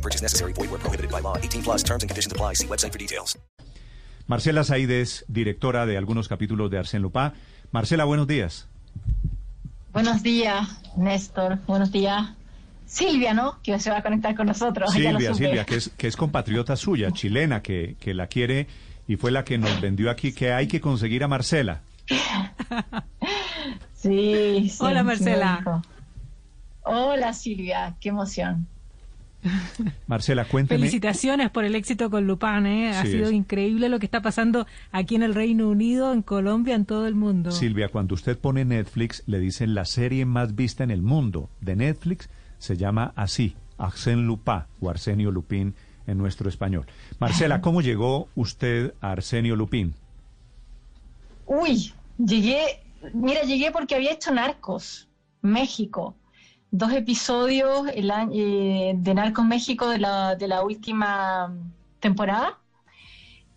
No purchase necessary. Void where prohibited by law. 18 plus terms and conditions apply. See website for details. Marcela Saides, directora de algunos capítulos de Arsène Lupin. Marcela, buenos días. Buenos días, Néstor. Buenos días. Silvia, ¿no? Que se va a conectar con nosotros. Silvia. Silvia, que es, que es compatriota suya, chilena, que, que la quiere y fue la que nos vendió aquí que hay que conseguir a Marcela. Sí, sí. Hola, Marcela. Hola, Silvia. Qué emoción. Marcela, cuénteme. Felicitaciones por el éxito con Lupin, ¿eh? Ha Sí, sido es. increíble lo que está pasando aquí en el Reino Unido, en Colombia, en todo el mundo. Silvia, cuando usted pone Netflix, le dicen la serie más vista en el mundo de Netflix se llama así, Arsène Lupin o Arsenio Lupin en nuestro español. Marcela, ¿cómo llegó usted a Arsenio Lupin? Uy, llegué. Mira, llegué porque había hecho Narcos, México. Dos episodios el eh, de Narcos México de la, de la última temporada.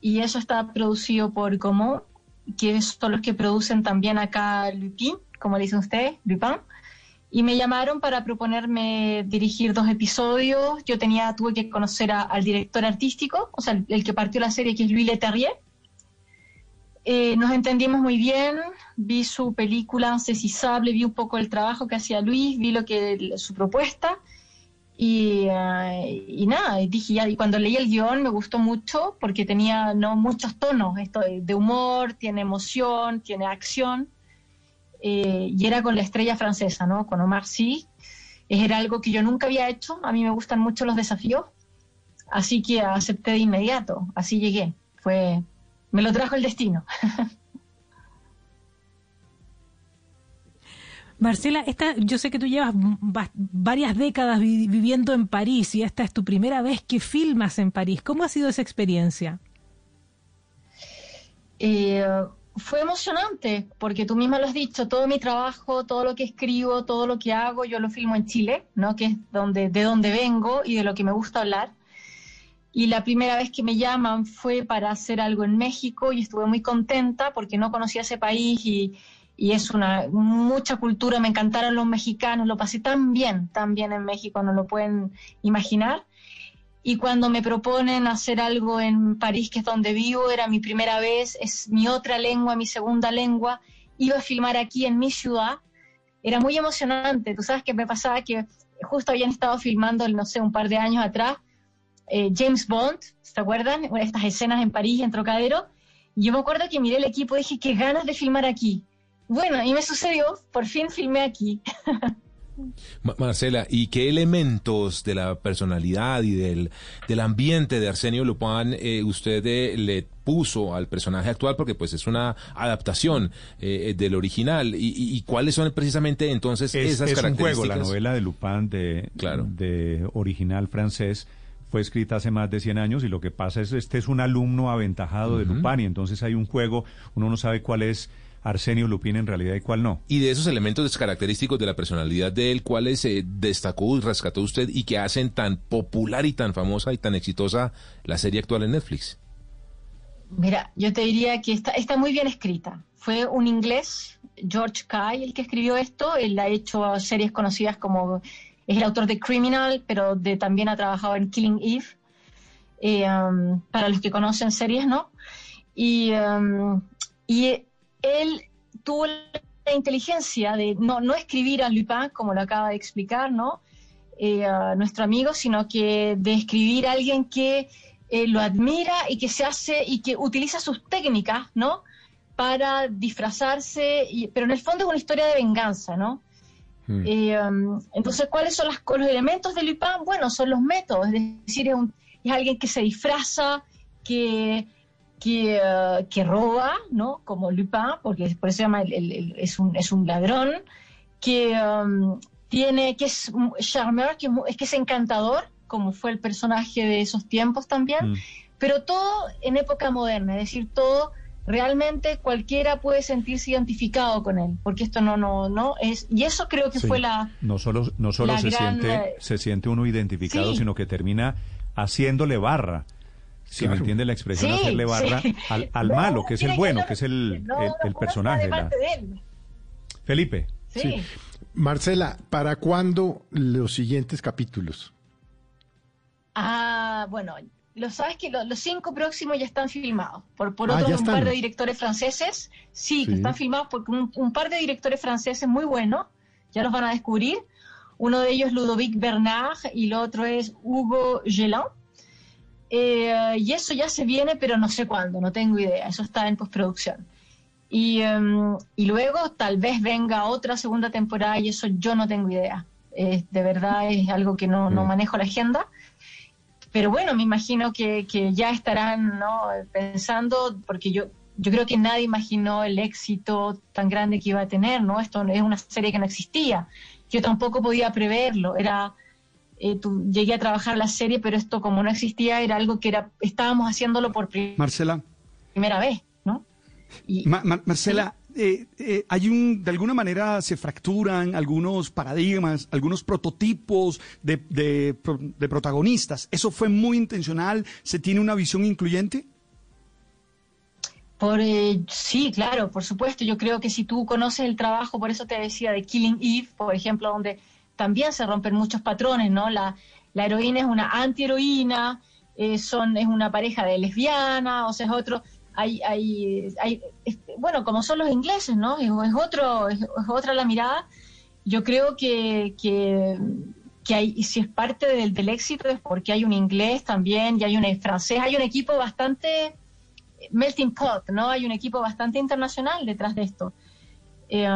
Y eso está producido por Como, que son los que producen también acá Lupin, como le dicen ustedes, Lupin. Y me llamaron para proponerme dirigir dos episodios. Yo tenía, tuve que conocer a- al director artístico, o sea, el, el que partió la serie, que es Louis Leterrier. Eh, nos entendimos muy bien, vi su película Incesable, vi un poco el trabajo que hacía Luis, vi lo que su propuesta y, y nada, dije ya, y cuando leí el guion me gustó mucho porque tenía no muchos tonos, esto de, de humor, tiene emoción, tiene acción eh, y era con la estrella francesa, ¿no? Con Omar Sy. Era algo que yo nunca había hecho, a mí me gustan mucho los desafíos, así que acepté de inmediato, así llegué, fue, me lo trajo el destino. Marcela, esta, yo sé que tú llevas va- varias décadas vi- viviendo en París y esta es tu primera vez que filmas en París. ¿Cómo ha sido esa experiencia? Eh, fue emocionante, porque tú misma lo has dicho, todo mi trabajo, todo lo que escribo, todo lo que hago, yo lo filmo en Chile, ¿no? que es donde, de donde vengo y de lo que me gusta hablar. Y la primera vez que me llaman fue para hacer algo en México y estuve muy contenta porque no conocía ese país y, y es una mucha cultura, me encantaron los mexicanos, lo pasé tan bien, tan bien en México, no lo pueden imaginar. Y cuando me proponen hacer algo en París, que es donde vivo, era mi primera vez, es mi otra lengua, mi segunda lengua, iba a filmar aquí en mi ciudad, era muy emocionante. Tú sabes que me pasaba que justo habían estado filmando, no sé, un par de años atrás, eh, James Bond, ¿se acuerdan? Estas escenas en París, en Trocadero. Y yo me acuerdo que miré el equipo y dije, qué ganas de filmar aquí. Bueno, y me sucedió, por fin filmé aquí. Ma- Marcela, ¿y qué elementos de la personalidad y del, del ambiente de Arsenio Lupin eh, usted eh, le puso al personaje actual? Porque pues es una adaptación eh, del original. ¿Y, y- y cuáles son precisamente entonces Es, esas es un características? juego, la novela de Lupin de, Claro. de original francés fue escrita hace más de 100 años y lo que pasa es este es un alumno aventajado de. Lupin y entonces hay un juego, uno no sabe cuál es Arsenio Lupin en realidad y cuál no. Y de esos elementos característicos de la personalidad de él, ¿cuáles eh, destacó y rescató usted y que hacen tan popular y tan famosa y tan exitosa la serie actual en Netflix? Mira, yo te diría que está, está muy bien escrita. Fue un inglés, George Kay, el que escribió esto. Él ha hecho series conocidas como... Es el autor de Criminal, pero de, también ha trabajado en Killing Eve. eh, um, para los que conocen series, ¿no? Y, um, y él tuvo la inteligencia de no, no escribir a Lupin, como lo acaba de explicar, ¿no? Eh, a nuestro amigo, sino que de escribir a alguien que eh, lo admira y que se hace y que utiliza sus técnicas, ¿no? Para disfrazarse, y- pero en el fondo es una historia de venganza, ¿no? Hmm. Eh, um, entonces, ¿cuáles son las- los elementos de Lupin? Bueno, son los métodos, es decir, es, un- es alguien que se disfraza, que, que, que roba, ¿no? Como Lupin, porque por eso se llama, el- el- el- es, un, es un ladrón, que um, tiene, que es un charmeur, que es que es encantador, como fue el personaje de esos tiempos también, Mm. pero todo en época moderna, es decir, todo realmente cualquiera puede sentirse identificado con él, porque esto no, no, no es, y eso creo que Sí. fue la, No solo, no solo se, gran, siente, eh, se siente uno identificado, sí. sino que termina haciéndole barra. Si me entiende la expresión, Sí, hacerle barra sí. al, al No, malo, que es el que bueno, no- que es el, no, el- personaje. de la- parte de él. Felipe, Sí. Sí. Marcela, ¿para cuándo los siguientes capítulos? Ah, bueno, lo sabes que lo- los cinco próximos ya están filmados por, por Ah, otros ya un par de directores franceses. Sí, que Sí. están filmados por un, un par de directores franceses muy buenos. Ya los van a descubrir. Uno de ellos es Ludovic Bernard y el otro es Hugo Gelin. Eh, y eso ya se viene, pero no sé cuándo, no tengo idea. Eso está en postproducción. Y, em, y luego tal vez venga otra segunda temporada y eso yo no tengo idea. Eh, de verdad es algo que no, no Mm. manejo la agenda. Pero bueno, me imagino que, que ya estarán ¿no? pensando, porque yo, yo creo que nadie imaginó el éxito tan grande que iba a tener, ¿no? Esto es una serie que no existía. Yo tampoco podía preverlo. Era, eh, tú- llegué a trabajar la serie, pero esto como no existía era algo que era, estábamos haciéndolo por pri- Marcela, primera vez, ¿no? Y, Ma- Ma- Marcela, eh, eh, hay un, de alguna manera se fracturan algunos paradigmas, algunos prototipos de, de de protagonistas. ¿Eso fue muy intencional? ¿Se tiene una visión incluyente? Por, eh, sí, claro, por supuesto. Yo creo que si tú conoces el trabajo, por eso te decía de Killing Eve, por ejemplo, donde también se rompen muchos patrones, ¿no? La, la heroína es una antiheroína, eh, son, es una pareja de lesbiana, o sea, es otro. Hay, hay, hay, es- bueno, como son los ingleses, ¿no? Es, es otro, es, es otra la mirada. Yo creo que, que, que hay, y si es parte del, del éxito es porque hay un inglés también y hay un francés, hay un equipo bastante melting pot, ¿no? Hay un equipo bastante internacional detrás de esto. Eh,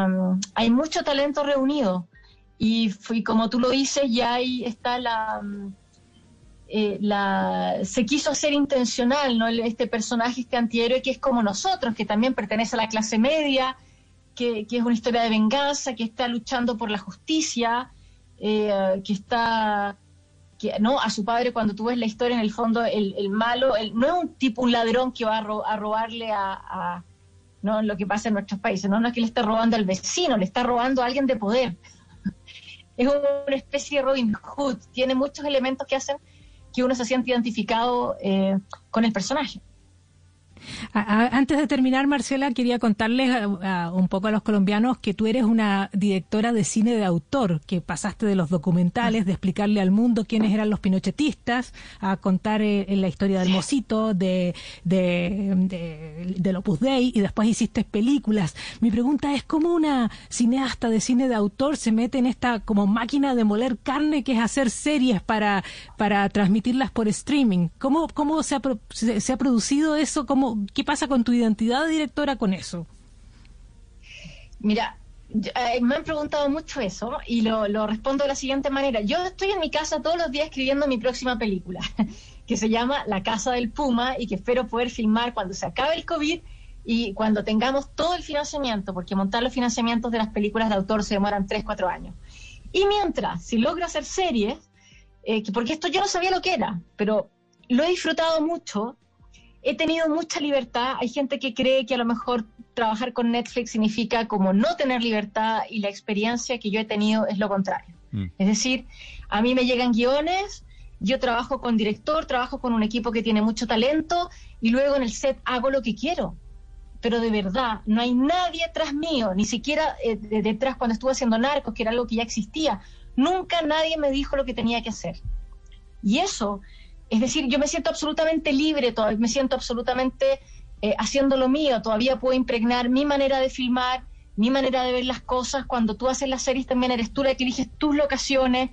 hay mucho talento reunido y, fui, como tú lo dices, ya ahí está la, um, eh, la... Se quiso hacer intencional, ¿no? Este personaje, este antihéroe que es como nosotros, que también pertenece a la clase media, que, que es una historia de venganza, que está luchando por la justicia, eh, que está que, no a su padre cuando tú ves la historia en el fondo el, el malo el- no es un tipo un ladrón que va a, ro- a robarle a, a- no lo que pasa en nuestros países no no es que le está robando al vecino le está robando a alguien de poder. Es una especie de Robin Hood tiene muchos elementos que hacen que uno se siente identificado eh, con el personaje Antes de terminar, Marcela, quería contarles a- un poco a los colombianos que tú eres una directora de cine de autor, que pasaste de los documentales, de explicarle al mundo quiénes eran los pinochetistas, a contar eh, la historia del Mosito, de, de, de- del Opus Dei, y después hiciste películas. Mi pregunta es, ¿cómo una cineasta de cine de autor se mete en esta como máquina de moler carne que es hacer series para, para transmitirlas por streaming? ¿Cómo, cómo se, ha, se, se ha producido eso? ¿Cómo, ¿Qué pasa con tu identidad de directora con eso? Mira, eh, me han preguntado mucho eso y lo, respondo de la siguiente manera. Yo estoy en mi casa todos los días escribiendo mi próxima película, que se llama La Casa del Puma y que espero poder filmar cuando se acabe el COVID y cuando tengamos todo el financiamiento, porque montar los financiamientos de las películas de autor se demoran 3, 4 años. Y mientras, si logro hacer series, eh, que- porque esto yo no sabía lo que era, pero lo he disfrutado mucho, he tenido mucha libertad. Hay gente que cree que a lo mejor trabajar con Netflix significa como no tener libertad y la experiencia que yo he tenido es lo contrario. Mm. Es decir, a mí me llegan guiones, yo trabajo con director, trabajo con un equipo que tiene mucho talento y luego en el set hago lo que quiero. Pero de verdad, no hay nadie tras mío, ni siquiera eh, de- detrás cuando estuve haciendo Narcos, que era algo que ya existía. Nunca nadie me dijo lo que tenía que hacer. Y eso, es decir, yo me siento absolutamente libre, todavía me siento absolutamente eh, haciendo lo mío, todavía puedo impregnar mi manera de filmar, mi manera de ver las cosas. Cuando tú haces las series también eres tú la que eliges tus locaciones,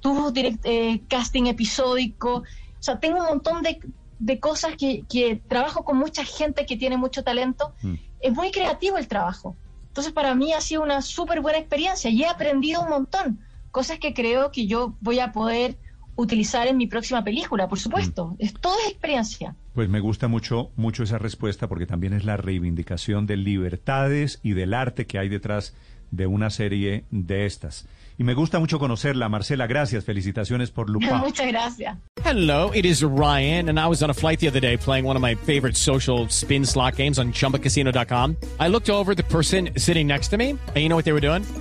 tu direct- eh, casting episódico. O sea, tengo un montón de, de cosas que, que trabajo con mucha gente que tiene mucho talento. Mm. Es muy creativo el trabajo. Entonces, para mí ha sido una súper buena experiencia y he aprendido un montón. Cosas que creo que yo voy a poder utilizar en mi próxima película, por supuesto. Es toda experiencia. Pues me gusta mucho, mucho esa respuesta porque también es la reivindicación de libertades y del arte que hay detrás de una serie de estas. Y me gusta mucho conocerla, Marcela. Gracias, felicitaciones por Lupin. Muchas gracias. Hello, it is Ryan, and I was on a flight the other day playing one of my favorite social spin slot games on chumbacasino.com. I looked over at the person sitting next to me, and you know what they were doing?